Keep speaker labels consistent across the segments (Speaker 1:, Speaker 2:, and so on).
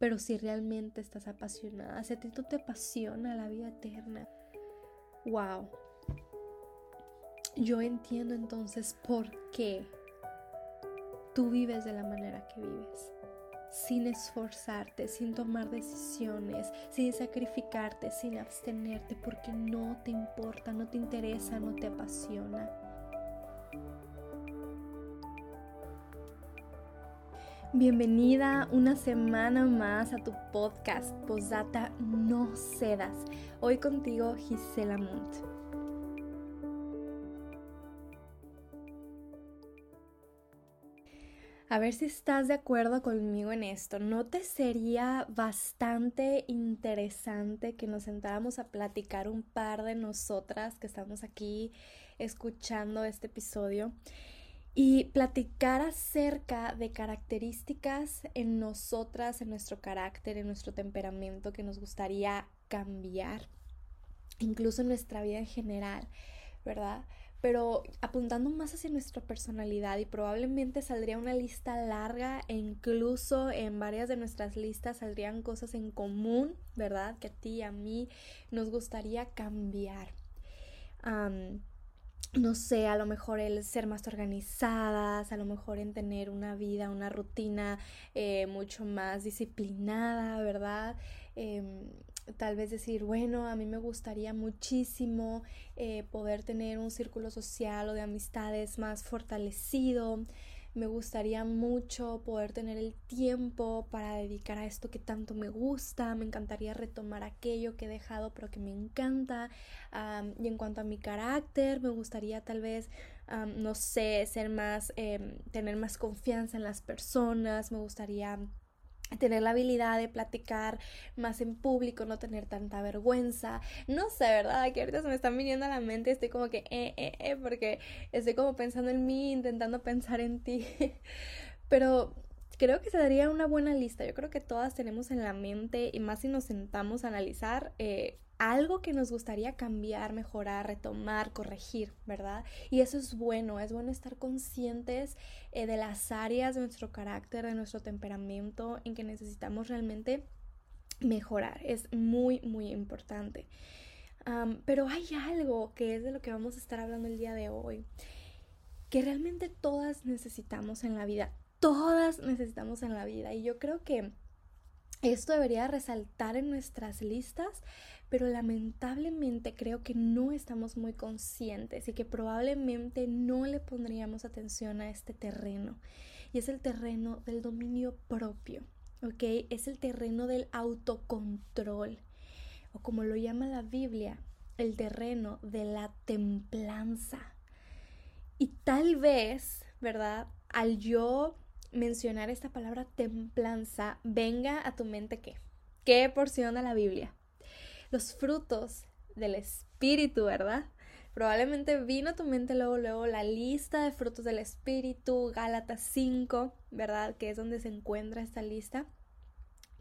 Speaker 1: pero si realmente estás apasionada, si a ti tú te apasiona la vida eterna, wow. Yo entiendo entonces por qué tú vives de la manera que vives sin esforzarte, sin tomar decisiones, sin sacrificarte, sin abstenerte, porque no te importa, no te interesa, no te apasiona. Bienvenida una semana más a tu podcast Posdata No Cedas. Hoy contigo Gisela Montt. A ver si estás de acuerdo conmigo en esto. ¿No te sería bastante interesante que nos sentáramos a platicar un par de nosotras que estamos aquí escuchando este episodio? Y platicar acerca de características en nosotras, en nuestro carácter, en nuestro temperamento que nos gustaría cambiar, incluso en nuestra vida en general, ¿verdad? Pero apuntando más hacia nuestra personalidad y probablemente saldría una lista larga e incluso en varias de nuestras listas saldrían cosas en común, ¿verdad? Que a ti y a mí nos gustaría cambiar no sé, a lo mejor el ser más organizadas, a lo mejor en tener una vida, una rutina eh, mucho más disciplinada, ¿verdad? Em, tal vez decir, bueno, a mí me gustaría muchísimo eh, poder tener un círculo social o de amistades más fortalecido, me gustaría mucho poder tener el tiempo para dedicar a esto que tanto me gusta. Me encantaría retomar aquello que he dejado pero que me encanta. y en cuanto a mi carácter, me gustaría tal vez, no sé, ser más, em, tener más confianza en las personas. Me gustaría tener la habilidad de platicar más en público, no tener tanta vergüenza. No sé, ¿verdad? Que ahorita se me están viniendo a la mente, estoy como que, eh, eh, eh, porque estoy como pensando en mí, intentando pensar en ti. Pero creo que se daría una buena lista. Yo creo que todas tenemos en la mente, y más si nos sentamos a analizar, eh, algo que nos gustaría cambiar, mejorar, retomar, corregir, ¿verdad? Y eso es bueno, es bueno estar conscientes eh, de las áreas de nuestro carácter, de nuestro temperamento, en que necesitamos realmente mejorar. Es muy, muy importante. pero hay algo que es de lo que vamos a estar hablando el día de hoy, que realmente todas necesitamos en la vida. Todas necesitamos en la vida. Y yo creo que esto debería resaltar en nuestras listas, pero lamentablemente creo que no estamos muy conscientes y que probablemente no le pondríamos atención a este terreno. Y es el terreno del dominio propio, ¿ok? Es el terreno del autocontrol, o como lo llama la Biblia, el terreno de la templanza. Y tal vez, ¿verdad? Al yo mencionar esta palabra templanza, venga a tu mente qué? ¿Qué porción de la Biblia? los frutos del Espíritu, ¿verdad? Probablemente vino a tu mente luego, luego la lista de frutos del Espíritu, Gálatas 5, ¿verdad? Que es donde se encuentra esta lista.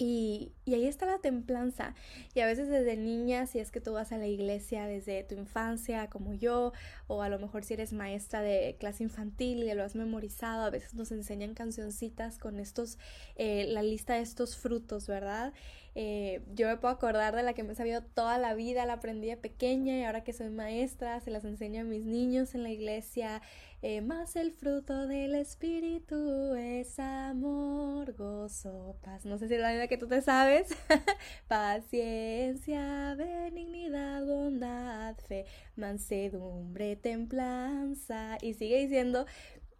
Speaker 1: Y, y, ahí está la templanza. Y a veces desde niña, si es que tú vas a la iglesia desde tu infancia, como yo, o a lo mejor si eres maestra de clase infantil y lo has memorizado, a veces nos enseñan cancioncitas con estos, eh, la lista de estos frutos, ¿verdad? Eh, yo me puedo acordar de la que me he sabido toda la vida, la aprendí de pequeña y ahora que soy maestra se las enseño a mis niños en la iglesia. Eh, más el fruto del espíritu es amor, gozo, paz. No sé si es la vida que tú te sabes. Paciencia, benignidad, bondad, fe, mansedumbre, templanza. Y sigue diciendo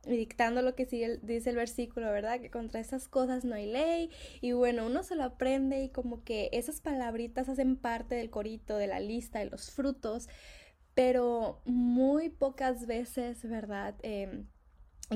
Speaker 1: dictando lo que sigue, dice el versículo, ¿verdad? Que contra esas cosas no hay ley. Y bueno, uno se lo aprende y como que esas palabritas hacen parte del corito, de la lista, de los frutos, pero muy pocas veces, ¿verdad? Eh,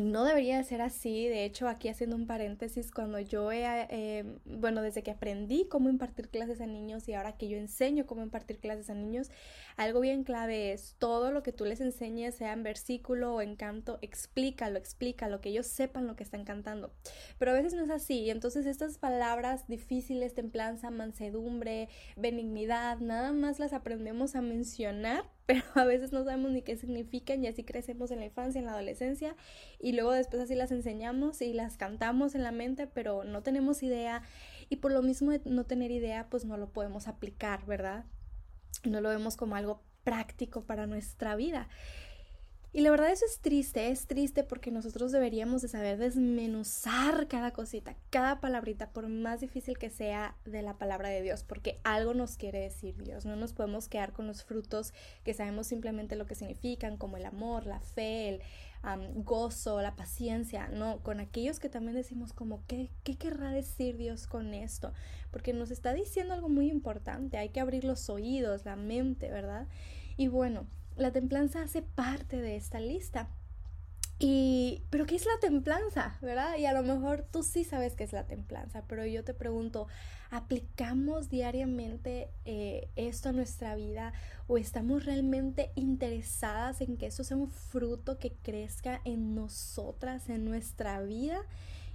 Speaker 1: no debería de ser así, de hecho aquí haciendo un paréntesis, cuando yo he, eh, bueno, desde que aprendí cómo impartir clases a niños y ahora que yo enseño cómo impartir clases a niños, algo bien clave es todo lo que tú les enseñes, sea en versículo o en canto, explícalo, explícalo, que ellos sepan lo que están cantando. Pero a veces no es así, y entonces estas palabras difíciles, templanza, mansedumbre, benignidad, nada más las aprendemos a mencionar pero a veces no sabemos ni qué significan y así crecemos en la infancia, en la adolescencia y luego después así las enseñamos y las cantamos en la mente, pero no tenemos idea y por lo mismo de no tener idea, pues no lo podemos aplicar, ¿verdad? No lo vemos como algo práctico para nuestra vida. Y la verdad eso es triste, es triste porque nosotros deberíamos de saber desmenuzar cada cosita, cada palabrita, por más difícil que sea de la palabra de Dios, porque algo nos quiere decir Dios. No nos podemos quedar con los frutos que sabemos simplemente lo que significan, como el amor, la fe, el gozo, la paciencia, no, con aquellos que también decimos como, ¿qué, ¿qué querrá decir Dios con esto? Porque nos está diciendo algo muy importante, hay que abrir los oídos, la mente, ¿verdad? Y bueno, la templanza hace parte de esta lista. Y, pero ¿qué es la templanza? ¿Verdad? Y a lo mejor tú sí sabes qué es la templanza, pero yo te pregunto, ¿aplicamos diariamente eh, esto a nuestra vida o estamos realmente interesadas en que eso sea un fruto que crezca en nosotras, en nuestra vida?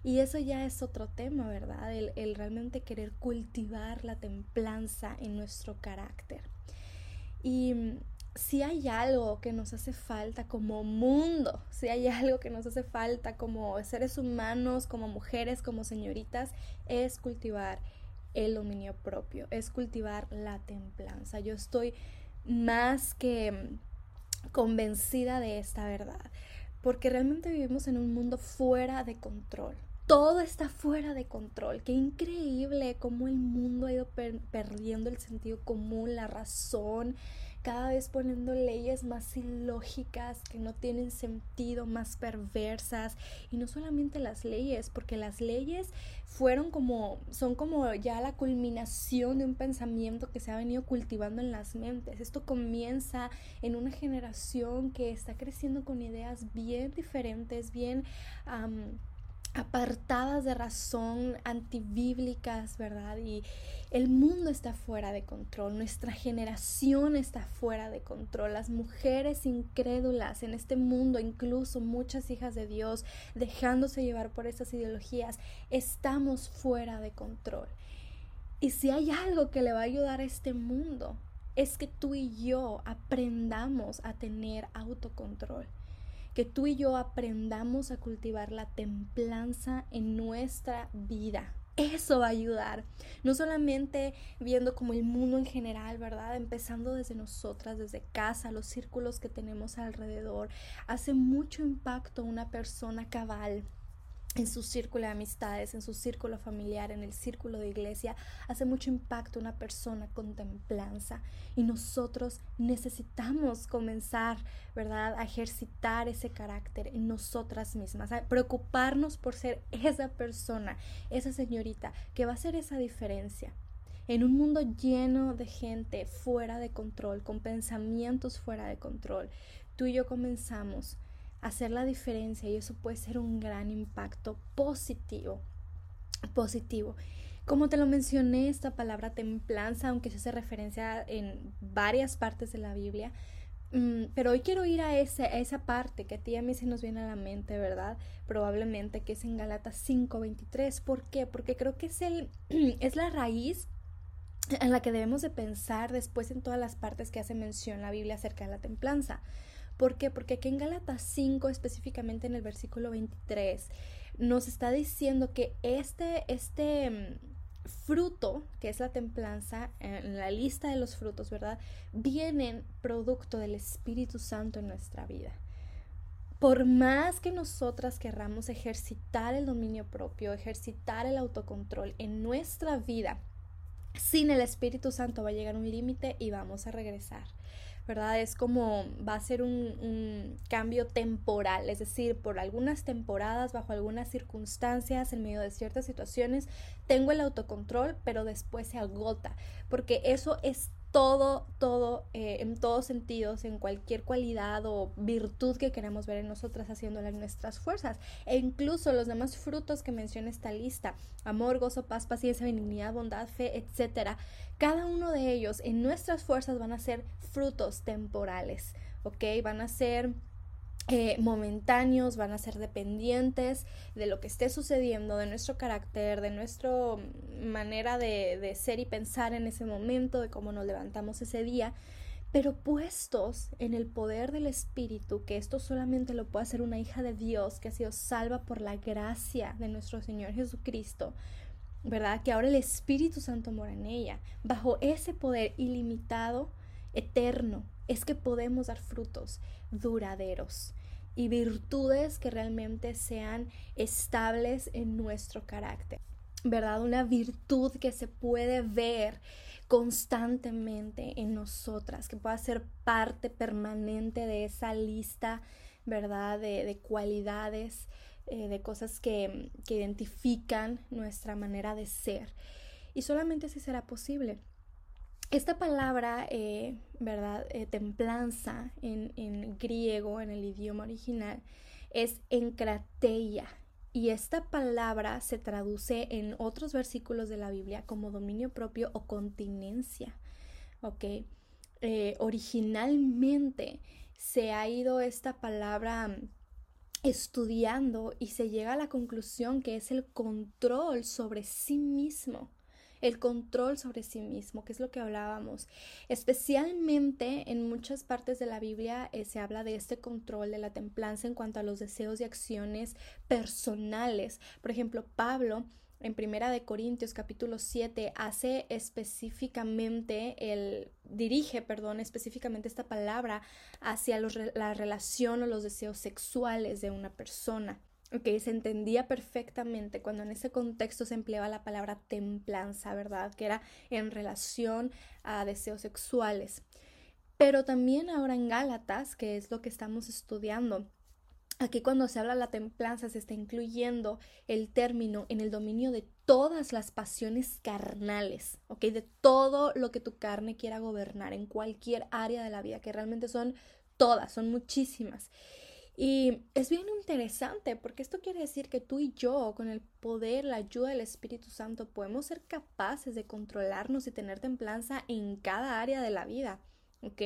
Speaker 1: Y eso ya es otro tema, ¿verdad? El, el realmente querer cultivar la templanza en nuestro carácter. Y si hay algo que nos hace falta como mundo, si hay algo que nos hace falta como seres humanos, como mujeres, como señoritas, es cultivar el dominio propio, es cultivar la templanza. Yo estoy más que convencida de esta verdad, porque realmente vivimos en un mundo fuera de control. Todo está fuera de control. Qué increíble cómo el mundo ha ido perdiendo el sentido común, la razón, cada vez poniendo leyes más ilógicas que no tienen sentido, más perversas y no solamente las leyes, porque las leyes fueron como son como ya la culminación de un pensamiento que se ha venido cultivando en las mentes. Esto comienza en una generación que está creciendo con ideas bien diferentes, bien apartadas de razón, antibíblicas, ¿verdad? Y el mundo está fuera de control, nuestra generación está fuera de control, las mujeres incrédulas en este mundo, incluso muchas hijas de Dios, dejándose llevar por esas ideologías, estamos fuera de control. Y si hay algo que le va a ayudar a este mundo, es que tú y yo aprendamos a tener autocontrol que tú y yo aprendamos a cultivar la templanza en nuestra vida. Eso va a ayudar, no solamente viendo como el mundo en general, ¿verdad? Empezando desde nosotras, desde casa, los círculos que tenemos alrededor. Hace mucho impacto una persona cabal, en su círculo de amistades, en su círculo familiar, en el círculo de iglesia, hace mucho impacto una persona con templanza. Y nosotros necesitamos comenzar, ¿verdad?, a ejercitar ese carácter en nosotras mismas, a preocuparnos por ser esa persona, esa señorita que va a hacer esa diferencia. En un mundo lleno de gente fuera de control, con pensamientos fuera de control, tú y yo comenzamos hacer la diferencia y eso puede ser un gran impacto positivo. Positivo. Como te lo mencioné, esta palabra templanza, aunque se hace referencia en varias partes de la Biblia, mm, pero hoy quiero ir a, ese, a esa parte que a ti y a mí se nos viene a la mente, ¿verdad? Probablemente que es en Galatas 5:23. ¿Por qué? Porque creo que es, el, es la raíz en la que debemos de pensar después en todas las partes que hace mención la Biblia acerca de la templanza. ¿Por qué? Porque aquí en Gálatas 5, específicamente en el versículo 23, nos está diciendo que este, este mm, fruto, que es la templanza, en la lista de los frutos, ¿verdad? Vienen producto del Espíritu Santo en nuestra vida. Por más que nosotras querramos ejercitar el dominio propio, ejercitar el autocontrol en nuestra vida, sin el Espíritu Santo va a llegar un límite y vamos a regresar. ¿Verdad? Es como va a ser un, cambio temporal, es decir, por algunas temporadas, bajo algunas circunstancias, en medio de ciertas situaciones, tengo el autocontrol, pero después se agota, porque eso es todo, todo, eh, en todos sentidos, en cualquier cualidad o virtud que queremos ver en nosotras, haciéndola en nuestras fuerzas. E incluso los demás frutos que menciona esta lista, amor, gozo, paz, paciencia, benignidad, bondad, fe, etcétera, cada uno de ellos en nuestras fuerzas van a ser frutos temporales, ¿ok? Van a ser momentáneos, van a ser dependientes de lo que esté sucediendo, de nuestro carácter, de nuestra manera de, de ser y pensar en ese momento, de cómo nos levantamos ese día, pero puestos en el poder del Espíritu, que esto solamente lo puede hacer una hija de Dios que ha sido salva por la gracia de nuestro Señor Jesucristo, ¿verdad? Que ahora el Espíritu Santo mora en ella. Bajo ese poder ilimitado, eterno, es que podemos dar frutos duraderos y virtudes que realmente sean estables en nuestro carácter. ¿Verdad? Una virtud que se puede ver constantemente en nosotras, que pueda ser parte permanente de esa lista, ¿verdad? De, cualidades, eh, de cosas que, que identifican nuestra manera de ser. Y solamente así será posible. Esta palabra, eh, ¿verdad? Eh, templanza en, griego, en el idioma original, es encrateia. Y esta palabra se traduce en otros versículos de la Biblia como dominio propio o continencia. ¿Ok? Eh, originalmente se ha ido esta palabra estudiando y se llega a la conclusión que es el control sobre sí mismo el control sobre sí mismo, que es lo que hablábamos. Especialmente en muchas partes de la Biblia eh, se habla de este control de la templanza en cuanto a los deseos y acciones personales. Por ejemplo, Pablo en Primera de Corintios capítulo 7 hace específicamente el dirige, perdón, específicamente esta palabra hacia la relación o los deseos sexuales de una persona. Ok, se entendía perfectamente cuando en ese contexto se empleaba la palabra templanza, ¿verdad? Que era en relación a deseos sexuales. Pero también ahora en Gálatas, que es lo que estamos estudiando, aquí cuando se habla de la templanza se está incluyendo el término en el dominio de todas las pasiones carnales, ¿ok? De todo lo que tu carne quiera gobernar en cualquier área de la vida, que realmente son todas, son muchísimas. Y es bien interesante porque esto quiere decir que tú y yo, con el poder, la ayuda del Espíritu Santo, podemos ser capaces de controlarnos y tener templanza en cada área de la vida. ¿ok?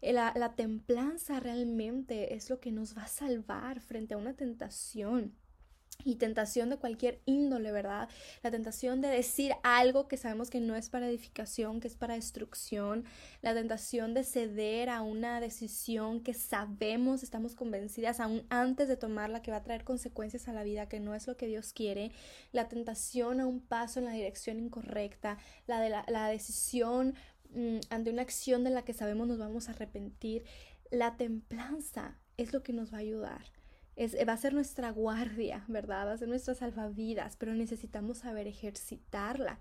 Speaker 1: La, la templanza realmente es lo que nos va a salvar frente a una tentación y tentación de cualquier índole, ¿verdad? La tentación de decir algo que sabemos que no es para edificación, que es para destrucción, la tentación de ceder a una decisión que sabemos, estamos convencidas aún antes de tomarla que va a traer consecuencias a la vida, que no es lo que Dios quiere, la tentación a un paso en la dirección incorrecta, la de la, decisión mm, ante una acción de la que sabemos nos vamos a arrepentir, la templanza es lo que nos va a ayudar va a ser nuestra guardia, ¿verdad? Va a ser nuestra salvavidas, pero necesitamos saber ejercitarla.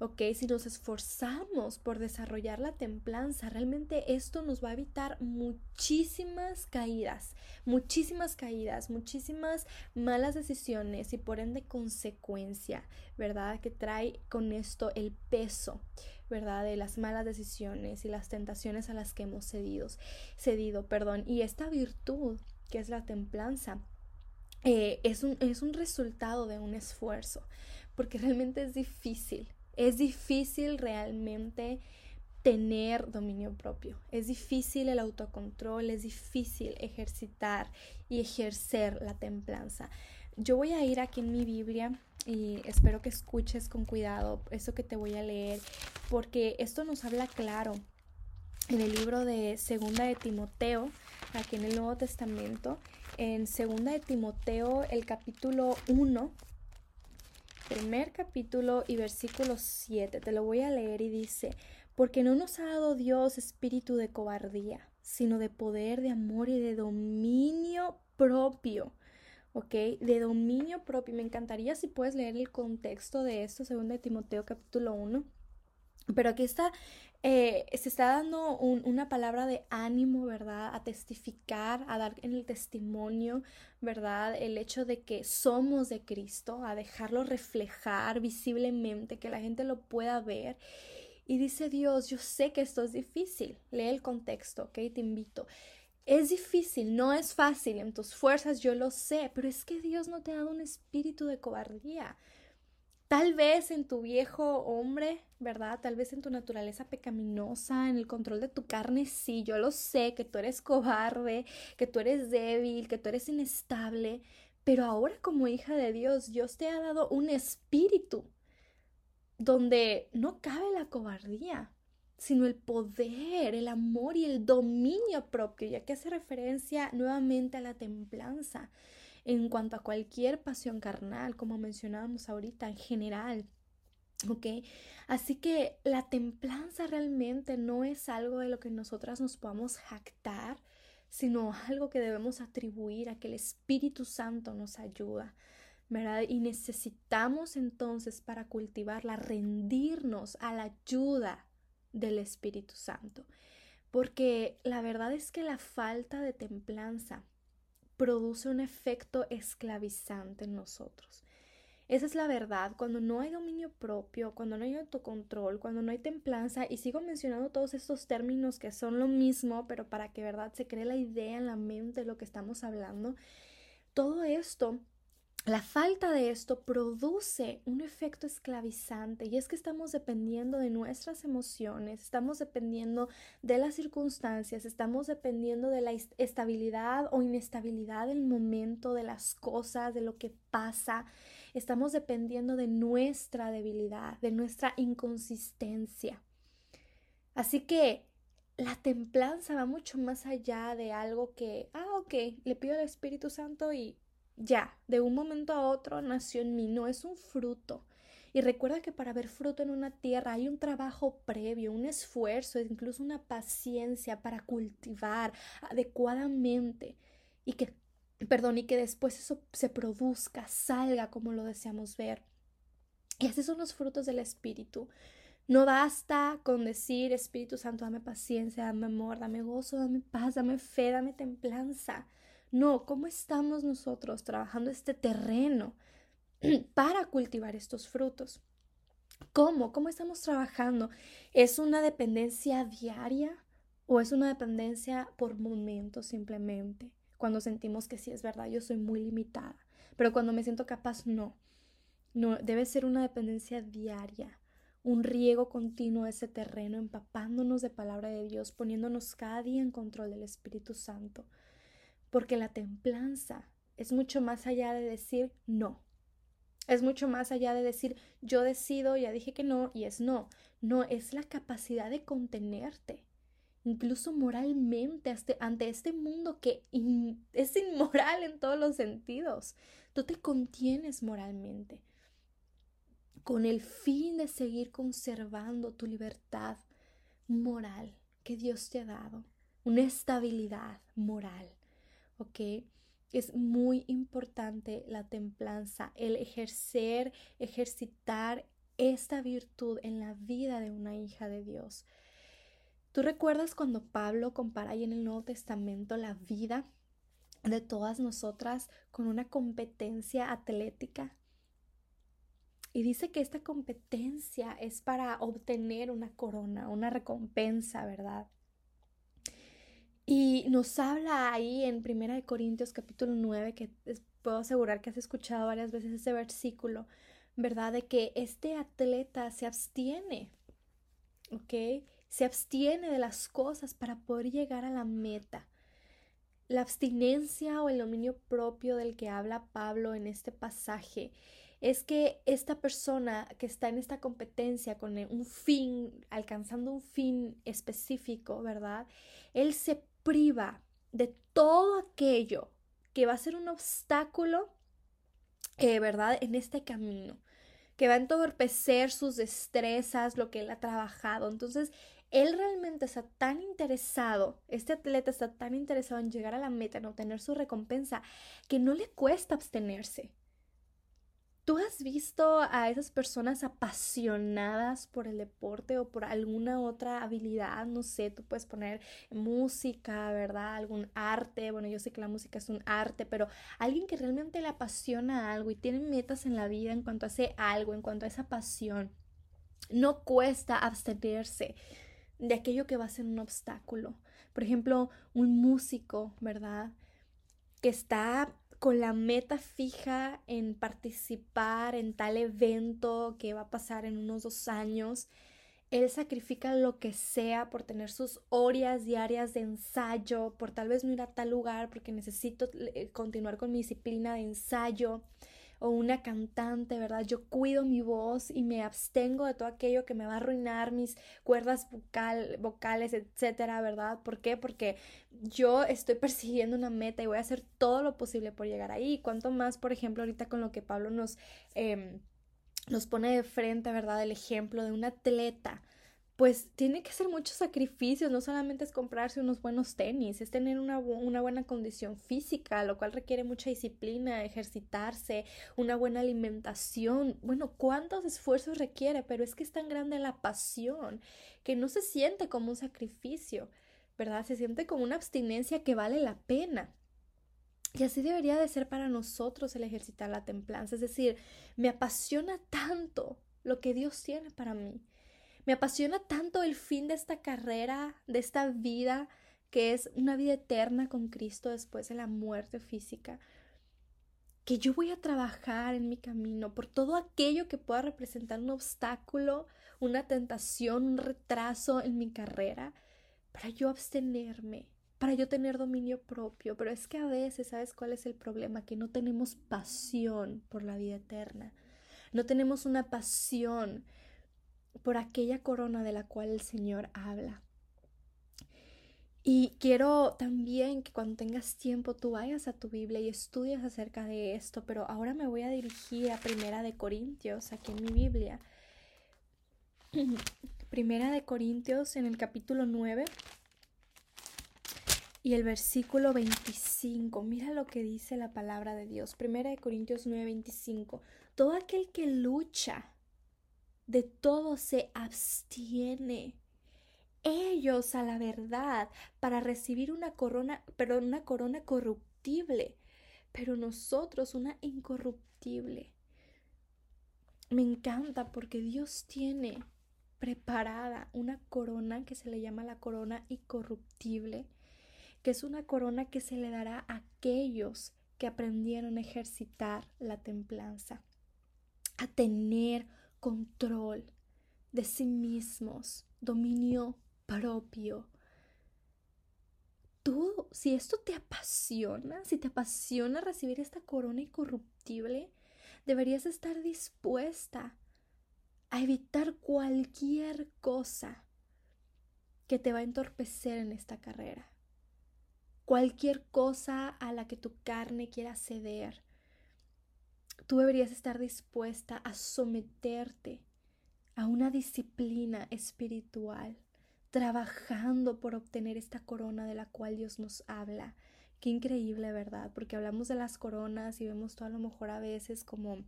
Speaker 1: ¿ok? Si nos esforzamos por desarrollar la templanza, realmente esto nos va a evitar muchísimas caídas, muchísimas caídas, muchísimas malas decisiones y por ende consecuencia, ¿verdad? Que trae con esto el peso, ¿verdad? De las malas decisiones y las tentaciones a las que hemos cedido, cedido, perdón. Y esta virtud que es la templanza, eh, es, un, es un resultado de un esfuerzo, porque realmente es difícil, es difícil realmente tener dominio propio, es difícil el autocontrol, es difícil ejercitar y ejercer la templanza. Yo voy a ir aquí en mi Biblia y espero que escuches con cuidado eso que te voy a leer, porque esto nos habla claro en el libro de Segunda de Timoteo, aquí en el Nuevo Testamento, en Segunda de Timoteo, el capítulo 1, primer capítulo y versículo 7. Te lo voy a leer y dice, porque no nos ha dado Dios espíritu de cobardía, sino de poder, de amor y de dominio propio. ¿Ok? De dominio propio. Me encantaría si puedes leer el contexto de esto, Segunda de Timoteo capítulo 1. Pero aquí está eh, se está dando una palabra de ánimo, ¿verdad? A testificar, a dar en el testimonio, ¿verdad? El hecho de que somos de Cristo, a dejarlo reflejar visiblemente, que la gente lo pueda ver. Y dice Dios, yo sé que esto es difícil. Lee el contexto, ¿ok? Te invito. Es difícil, no es fácil en tus fuerzas, yo lo sé, pero es que Dios no te ha dado un espíritu de cobardía. Tal vez en tu viejo hombre, ¿verdad? Tal vez en tu naturaleza pecaminosa, en el control de tu carne, sí, yo lo sé, que tú eres cobarde, que tú eres débil, que tú eres inestable, pero ahora como hija de Dios, Dios te ha dado un espíritu donde no cabe la cobardía, sino el poder, el amor y el dominio propio, ya que hace referencia nuevamente a la templanza en cuanto a cualquier pasión carnal, como mencionábamos ahorita, en general. ¿Ok? Así que la templanza realmente no es algo de lo que nosotras nos podamos jactar, sino algo que debemos atribuir a que el Espíritu Santo nos ayuda. ¿verdad? Y necesitamos entonces para cultivarla rendirnos a la ayuda del Espíritu Santo. Porque la verdad es que la falta de templanza produce un efecto esclavizante en nosotros. Esa es la verdad, cuando no hay dominio propio, cuando no hay autocontrol, cuando no hay templanza, y sigo mencionando todos estos términos que son lo mismo, pero para que verdad se cree la idea en la mente de lo que estamos hablando, todo esto la falta de esto produce un efecto esclavizante y es que estamos dependiendo de nuestras emociones, estamos dependiendo de las circunstancias, estamos dependiendo de la estabilidad o inestabilidad del momento, de las cosas, de lo que pasa, estamos dependiendo de nuestra debilidad, de nuestra inconsistencia. Así que la templanza va mucho más allá de algo que, ah, ok, le pido al Espíritu Santo y ya, de un momento a otro nació en mí, no es un fruto. Y recuerda que para ver fruto en una tierra hay un trabajo previo, un esfuerzo, incluso una paciencia para cultivar adecuadamente y que, perdón, y que después eso se produzca, salga como lo deseamos ver. Y esos son los frutos del Espíritu. No basta con decir, Espíritu Santo, dame paciencia, dame amor, dame gozo, dame paz, dame fe, dame templanza. No, ¿cómo estamos nosotros trabajando este terreno para cultivar estos frutos? ¿Cómo? ¿Cómo estamos trabajando? ¿Es una dependencia diaria o es una dependencia por momentos simplemente? Cuando sentimos que sí es verdad, yo soy muy limitada, pero cuando me siento capaz, no. No, debe ser una dependencia diaria, un riego continuo de ese terreno, empapándonos de palabra de Dios, poniéndonos cada día en control del Espíritu Santo porque la templanza es mucho más allá de decir no. Es mucho más allá de decir yo decido, ya dije que no y es no. No, es la capacidad de contenerte, incluso moralmente, ante este mundo que es inmoral en todos los sentidos. Tú te contienes moralmente con el fin de seguir conservando tu libertad moral que Dios te ha dado, una estabilidad moral. ¿Ok? Es muy importante la templanza, el ejercer, ejercitar esta virtud en la vida de una hija de Dios. ¿Tú recuerdas cuando Pablo compara ahí en el Nuevo Testamento la vida de todas nosotras con una competencia atlética? Y dice que esta competencia es para obtener una corona, una recompensa, ¿verdad? Y nos habla ahí en Primera de Corintios capítulo 9, que puedo asegurar que has escuchado varias veces ese versículo, ¿verdad? De que este atleta se abstiene, ¿ok? Se abstiene de las cosas para poder llegar a la meta. La abstinencia o el dominio propio del que habla Pablo en este pasaje es que esta persona que está en esta competencia con un fin, alcanzando un fin específico, ¿verdad? Él se priva de todo aquello que va a ser un obstáculo, eh, ¿verdad? En este camino, que va a entorpecer sus destrezas, lo que él ha trabajado. Entonces, él realmente está tan interesado, este atleta está tan interesado en llegar a la meta, en obtener su recompensa, que no le cuesta abstenerse. ¿Tú has visto a esas personas apasionadas por el deporte o por alguna otra habilidad? No sé, tú puedes poner música, ¿verdad? Algún arte. Bueno, yo sé que la música es un arte, pero alguien que realmente le apasiona algo y tiene metas en la vida en cuanto a ese algo, en cuanto a esa pasión. No cuesta abstenerse de aquello que va a ser un obstáculo. Por ejemplo, un músico, ¿verdad? Que está con la meta fija en participar en tal evento que va a pasar en unos dos años. Él sacrifica lo que sea por tener sus horas diarias de ensayo, por tal vez no ir a tal lugar porque necesito eh, continuar con mi disciplina de ensayo o una cantante, ¿verdad? Yo cuido mi voz y me abstengo de todo aquello que me va a arruinar mis cuerdas vocal, vocales, etcétera, ¿verdad? ¿Por qué? Porque yo estoy persiguiendo una meta y voy a hacer todo lo posible por llegar ahí. Cuanto más, por ejemplo, ahorita con lo que Pablo nos... Eh, nos pone de frente, ¿verdad? El ejemplo de un atleta pues tiene que hacer muchos sacrificios, no solamente es comprarse unos buenos tenis, es tener una, una, buena condición física, lo cual requiere mucha disciplina, ejercitarse, una buena alimentación. Bueno, ¿cuántos esfuerzos requiere? Pero es que es tan grande la pasión que no se siente como un sacrificio, ¿verdad? Se siente como una abstinencia que vale la pena. Y así debería de ser para nosotros el ejercitar la templanza, es decir, me apasiona tanto lo que Dios tiene para mí me apasiona tanto el fin de esta carrera, de esta vida, que es una vida eterna con Cristo después de la muerte física, que yo voy a trabajar en mi camino por todo aquello que pueda representar un obstáculo, una tentación, un retraso en mi carrera, para yo abstenerme, para yo tener dominio propio. Pero es que a veces, ¿sabes cuál es el problema? Que no tenemos pasión por la vida eterna. No tenemos una pasión por aquella corona de la cual el Señor habla. Y quiero también que cuando tengas tiempo tú vayas a tu Biblia y estudies acerca de esto, pero ahora me voy a dirigir a Primera de Corintios, aquí en mi Biblia. Primera de Corintios en el capítulo 9 y el versículo 25. Mira lo que dice la palabra de Dios. Primera de Corintios 9, 25. Todo aquel que lucha de todo se abstiene. Ellos a la verdad para recibir una corona, pero una corona corruptible, pero nosotros una incorruptible. Me encanta porque Dios tiene preparada una corona que se le llama la corona incorruptible, que es una corona que se le dará a aquellos que aprendieron a ejercitar la templanza, a tener control de sí mismos, dominio propio. Tú, si esto te apasiona, si te apasiona recibir esta corona incorruptible, deberías estar dispuesta a evitar cualquier cosa que te va a entorpecer en esta carrera. Cualquier cosa a la que tu carne quiera ceder, Tú deberías estar dispuesta a someterte a una disciplina espiritual, trabajando por obtener esta corona de la cual Dios nos habla. Qué increíble, ¿verdad? Porque hablamos de las coronas y vemos todo a lo mejor a veces como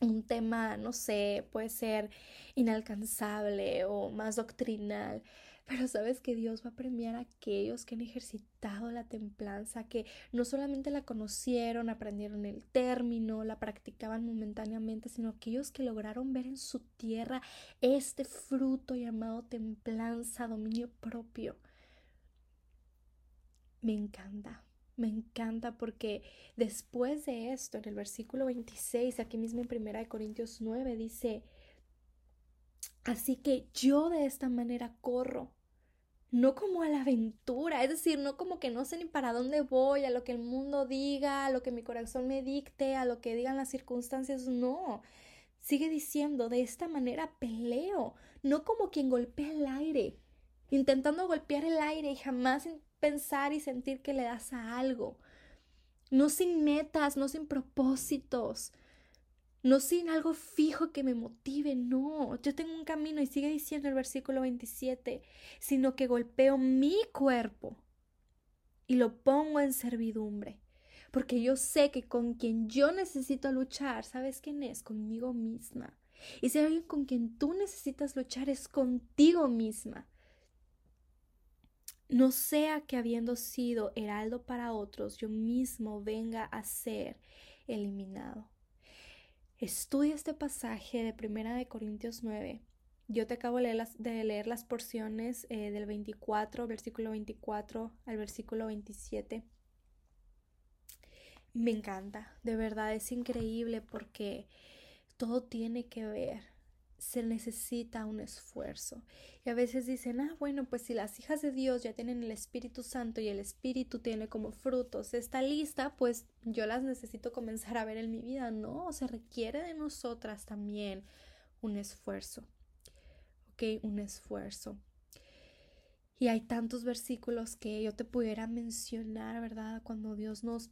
Speaker 1: un tema, no sé, puede ser inalcanzable o más doctrinal, pero sabes que Dios va a premiar a aquellos que han ejercitado la templanza, que no solamente la conocieron, aprendieron el término, la practicaban momentáneamente, sino aquellos que lograron ver en su tierra este fruto llamado templanza, dominio propio. Me encanta. Me encanta porque después de esto, en el versículo 26, aquí mismo en 1 Corintios 9, dice, así que yo de esta manera corro no como a la aventura, es decir, no como que no sé ni para dónde voy, a lo que el mundo diga, a lo que mi corazón me dicte, a lo que digan las circunstancias, no. Sigue diciendo, de esta manera peleo, no como quien golpea el aire, intentando golpear el aire y jamás pensar y sentir que le das a algo. No sin metas, no sin propósitos, no sin algo fijo que me motive, no, yo tengo un camino y sigue diciendo el versículo 27, sino que golpeo mi cuerpo y lo pongo en servidumbre, porque yo sé que con quien yo necesito luchar, ¿sabes quién es? Conmigo misma. Y si hay alguien con quien tú necesitas luchar es contigo misma. No sea que habiendo sido heraldo para otros, yo mismo venga a ser eliminado. Estudia este pasaje de Primera de Corintios 9. Yo te acabo de leer las, porciones eh, del 24, versículo 24 al versículo 27. Me encanta, de verdad es increíble porque todo tiene que ver se necesita un esfuerzo. Y a veces dicen, ah, bueno, pues si las hijas de Dios ya tienen el Espíritu Santo y el Espíritu tiene como frutos esta lista, pues yo las necesito comenzar a ver en mi vida. No, se requiere de nosotras también un esfuerzo. ¿Ok? Un esfuerzo. Y hay tantos versículos que yo te pudiera mencionar, ¿verdad? Cuando Dios nos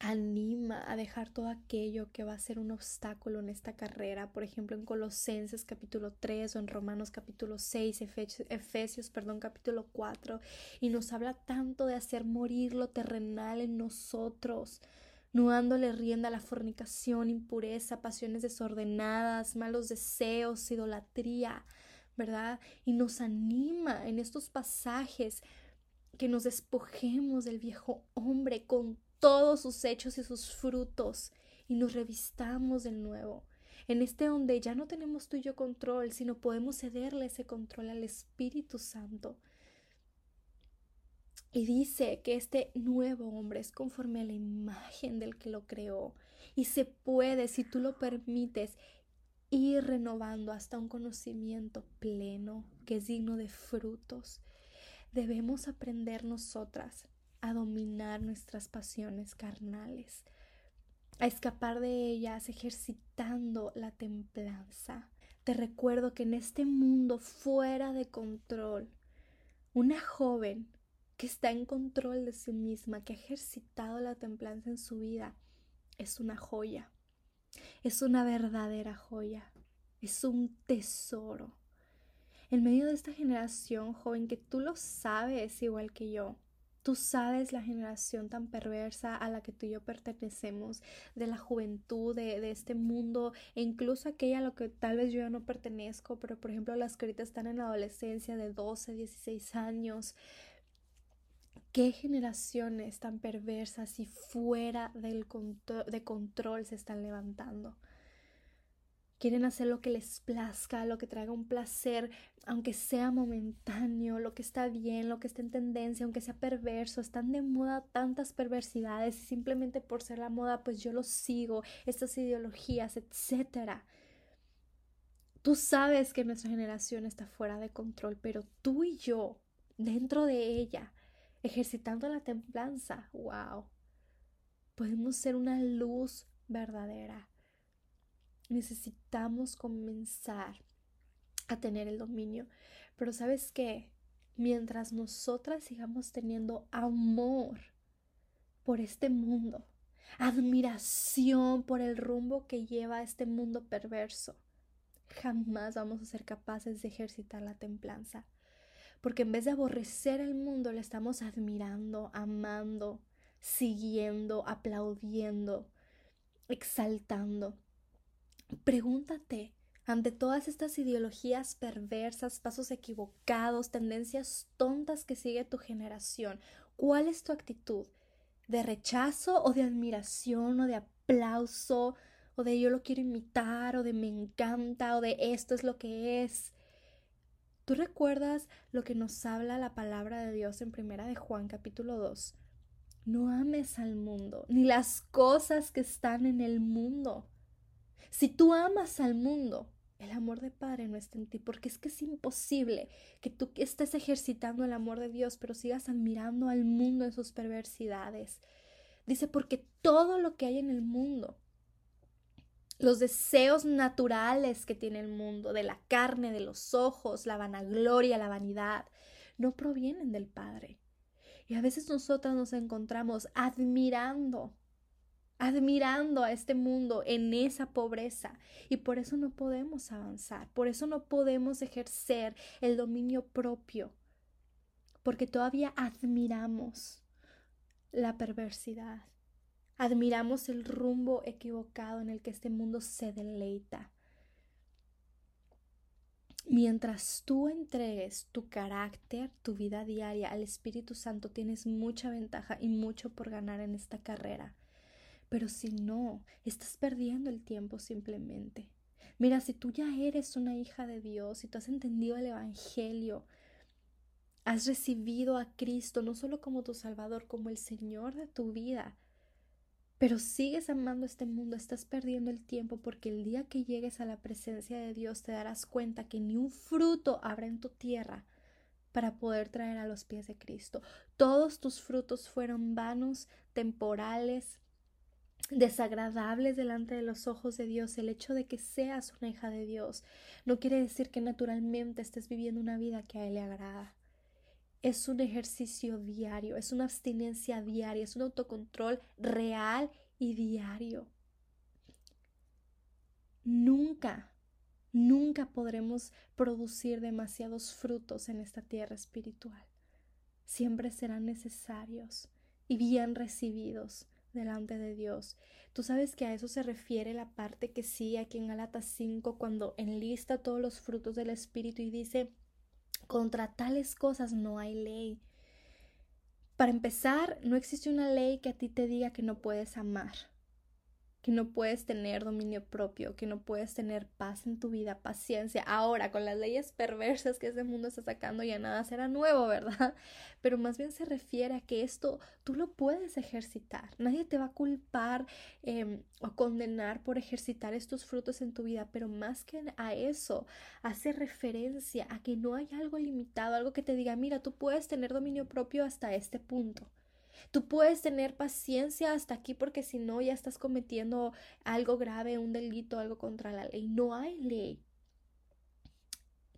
Speaker 1: anima a dejar todo aquello que va a ser un obstáculo en esta carrera, por ejemplo en Colosenses capítulo 3 o en Romanos capítulo 6, Efesios, perdón, capítulo 4, y nos habla tanto de hacer morir lo terrenal en nosotros, no dándole rienda a la fornicación, impureza, pasiones desordenadas, malos deseos, idolatría, ¿verdad? Y nos anima en estos pasajes que nos despojemos del viejo hombre con todos sus hechos y sus frutos y nos revistamos de nuevo. En este donde ya no tenemos tú y yo control, sino podemos cederle ese control al Espíritu Santo. Y dice que este nuevo hombre es conforme a la imagen del que lo creó. Y se puede, si tú lo permites, ir renovando hasta un conocimiento pleno que es digno de frutos. Debemos aprender nosotras a dominar nuestras pasiones carnales, a escapar de ellas ejercitando la templanza. Te recuerdo que en este mundo fuera de control, una joven que está en control de sí misma, que ha ejercitado la templanza en su vida, es una joya, es una verdadera joya, es un tesoro. En medio de esta generación joven que tú lo sabes igual que yo, Tú sabes la generación tan perversa a la que tú y yo pertenecemos, de la juventud, de, este mundo, e incluso aquella a la que tal vez yo no pertenezco, pero por ejemplo las que ahorita están en la adolescencia de 12, 16 años. ¿Qué generaciones tan perversas y fuera del de control se están levantando? Quieren hacer lo que les plazca, lo que traiga un placer, aunque sea momentáneo, lo que está bien, lo que está en tendencia, aunque sea perverso. Están de moda tantas perversidades y simplemente por ser la moda, pues yo lo sigo, estas ideologías, etcétera. Tú sabes que nuestra generación está fuera de control, pero tú y yo, dentro de ella, ejercitando la templanza, wow, podemos ser una luz verdadera necesitamos comenzar a tener el dominio. Pero sabes qué? Mientras nosotras sigamos teniendo amor por este mundo, admiración por el rumbo que lleva este mundo perverso, jamás vamos a ser capaces de ejercitar la templanza. Porque en vez de aborrecer el mundo, le estamos admirando, amando, siguiendo, aplaudiendo, exaltando. Pregúntate, ante todas estas ideologías perversas, pasos equivocados, tendencias tontas que sigue tu generación, ¿cuál es tu actitud? ¿De rechazo o de admiración o de aplauso o de yo lo quiero imitar o de me encanta o de esto es lo que es? ¿Tú recuerdas lo que nos habla la palabra de Dios en primera de Juan capítulo 2? No ames al mundo, ni las cosas que están en el mundo. Si tú amas al mundo, el amor de Padre no está en ti, porque es que es imposible que tú estés ejercitando el amor de Dios, pero sigas admirando al mundo en sus perversidades. Dice, porque todo lo que hay en el mundo, los deseos naturales que tiene el mundo, de la carne, de los ojos, la vanagloria, la vanidad, no provienen del Padre. Y a veces nosotras nos encontramos admirando admirando a este mundo en esa pobreza y por eso no podemos avanzar, por eso no podemos ejercer el dominio propio, porque todavía admiramos la perversidad, admiramos el rumbo equivocado en el que este mundo se deleita. Mientras tú entregues tu carácter, tu vida diaria al Espíritu Santo, tienes mucha ventaja y mucho por ganar en esta carrera. Pero si no, estás perdiendo el tiempo simplemente. Mira, si tú ya eres una hija de Dios, si tú has entendido el Evangelio, has recibido a Cristo no solo como tu Salvador, como el Señor de tu vida, pero sigues amando este mundo, estás perdiendo el tiempo porque el día que llegues a la presencia de Dios te darás cuenta que ni un fruto habrá en tu tierra para poder traer a los pies de Cristo. Todos tus frutos fueron vanos, temporales, desagradables delante de los ojos de Dios, el hecho de que seas una hija de Dios, no quiere decir que naturalmente estés viviendo una vida que a Él le agrada. es un ejercicio diario, es una abstinencia diaria, es un autocontrol real y diario. Nunca, nunca podremos producir demasiados frutos en esta tierra espiritual. Siempre serán necesarios y bien recibidos delante de Dios. Tú sabes que a eso se refiere la parte que sí aquí en Galatas 5 cuando enlista todos los frutos del Espíritu y dice, contra tales cosas no hay ley. Para empezar, no existe una ley que a ti te diga que no puedes amar que no puedes tener dominio propio, que no puedes tener paz en tu vida, paciencia. Ahora, con las leyes perversas que ese mundo está sacando, ya nada será nuevo, ¿verdad? Pero más bien se refiere a que esto tú lo puedes ejercitar. Nadie te va a culpar em, o condenar por ejercitar estos frutos en tu vida, pero más que a eso, hace referencia a que no hay algo limitado, algo que te diga, mira, tú puedes tener dominio propio hasta este punto. Tú puedes tener paciencia hasta aquí porque si no ya estás cometiendo algo grave, un delito, algo contra la ley. No hay ley.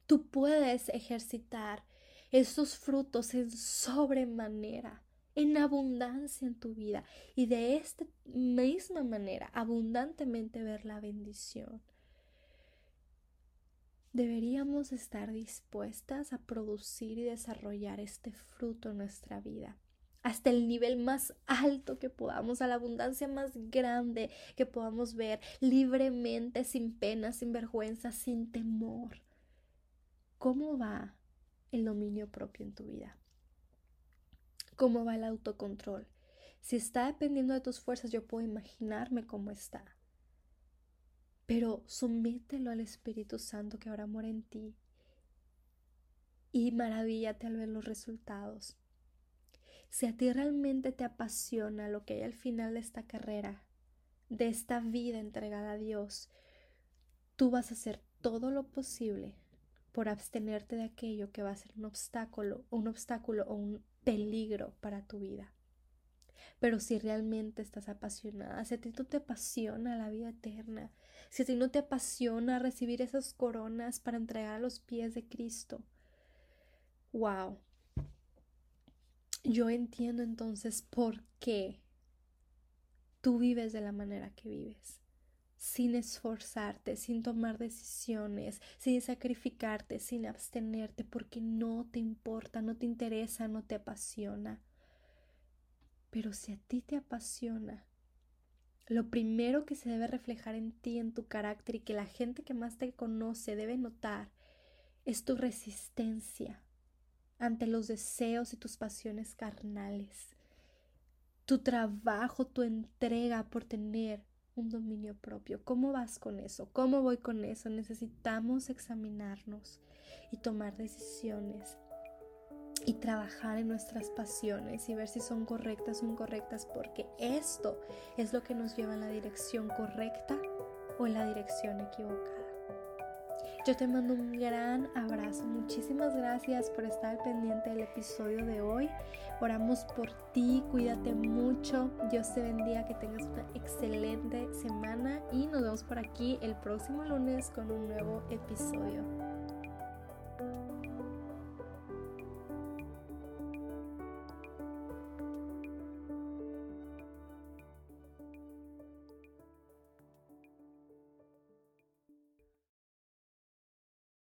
Speaker 1: Tú puedes ejercitar esos frutos en sobremanera, en abundancia en tu vida y de esta misma manera abundantemente ver la bendición. Deberíamos estar dispuestas a producir y desarrollar este fruto en nuestra vida hasta el nivel más alto que podamos, a la abundancia más grande que podamos ver, libremente, sin pena, sin vergüenza, sin temor. ¿Cómo va el dominio propio en tu vida? ¿Cómo va el autocontrol? Si está dependiendo de tus fuerzas, yo puedo imaginarme cómo está. Pero somételo al Espíritu Santo que ahora mora en ti y maravíllate al ver los resultados. Si a ti realmente te apasiona lo que hay al final de esta carrera, de esta vida entregada a Dios, tú vas a hacer todo lo posible por abstenerte de aquello que va a ser un obstáculo, un obstáculo o un peligro para tu vida. Pero si realmente estás apasionada, si a ti no te apasiona la vida eterna, si a ti no te apasiona recibir esas coronas para entregar a los pies de Cristo, wow, yo entiendo entonces por qué tú vives de la manera que vives, sin esforzarte, sin tomar decisiones, sin sacrificarte, sin abstenerte, porque no te importa, no te interesa, no te apasiona. Pero si a ti te apasiona, lo primero que se debe reflejar en ti, en tu carácter y que la gente que más te conoce debe notar es tu resistencia, ante los deseos y tus pasiones carnales. Tu trabajo, tu entrega por tener un dominio propio. ¿Cómo vas con eso? ¿Cómo voy con eso? Necesitamos examinarnos y tomar decisiones y trabajar en nuestras pasiones y ver si son correctas o incorrectas porque esto es lo que nos lleva en la dirección correcta o en la dirección equivocada. Yo te mando un gran abrazo. Muchísimas gracias por estar pendiente del episodio de hoy. Oramos por ti, cuídate mucho. Dios te bendiga, que tengas una excelente semana y nos vemos por aquí el próximo lunes con un nuevo episodio.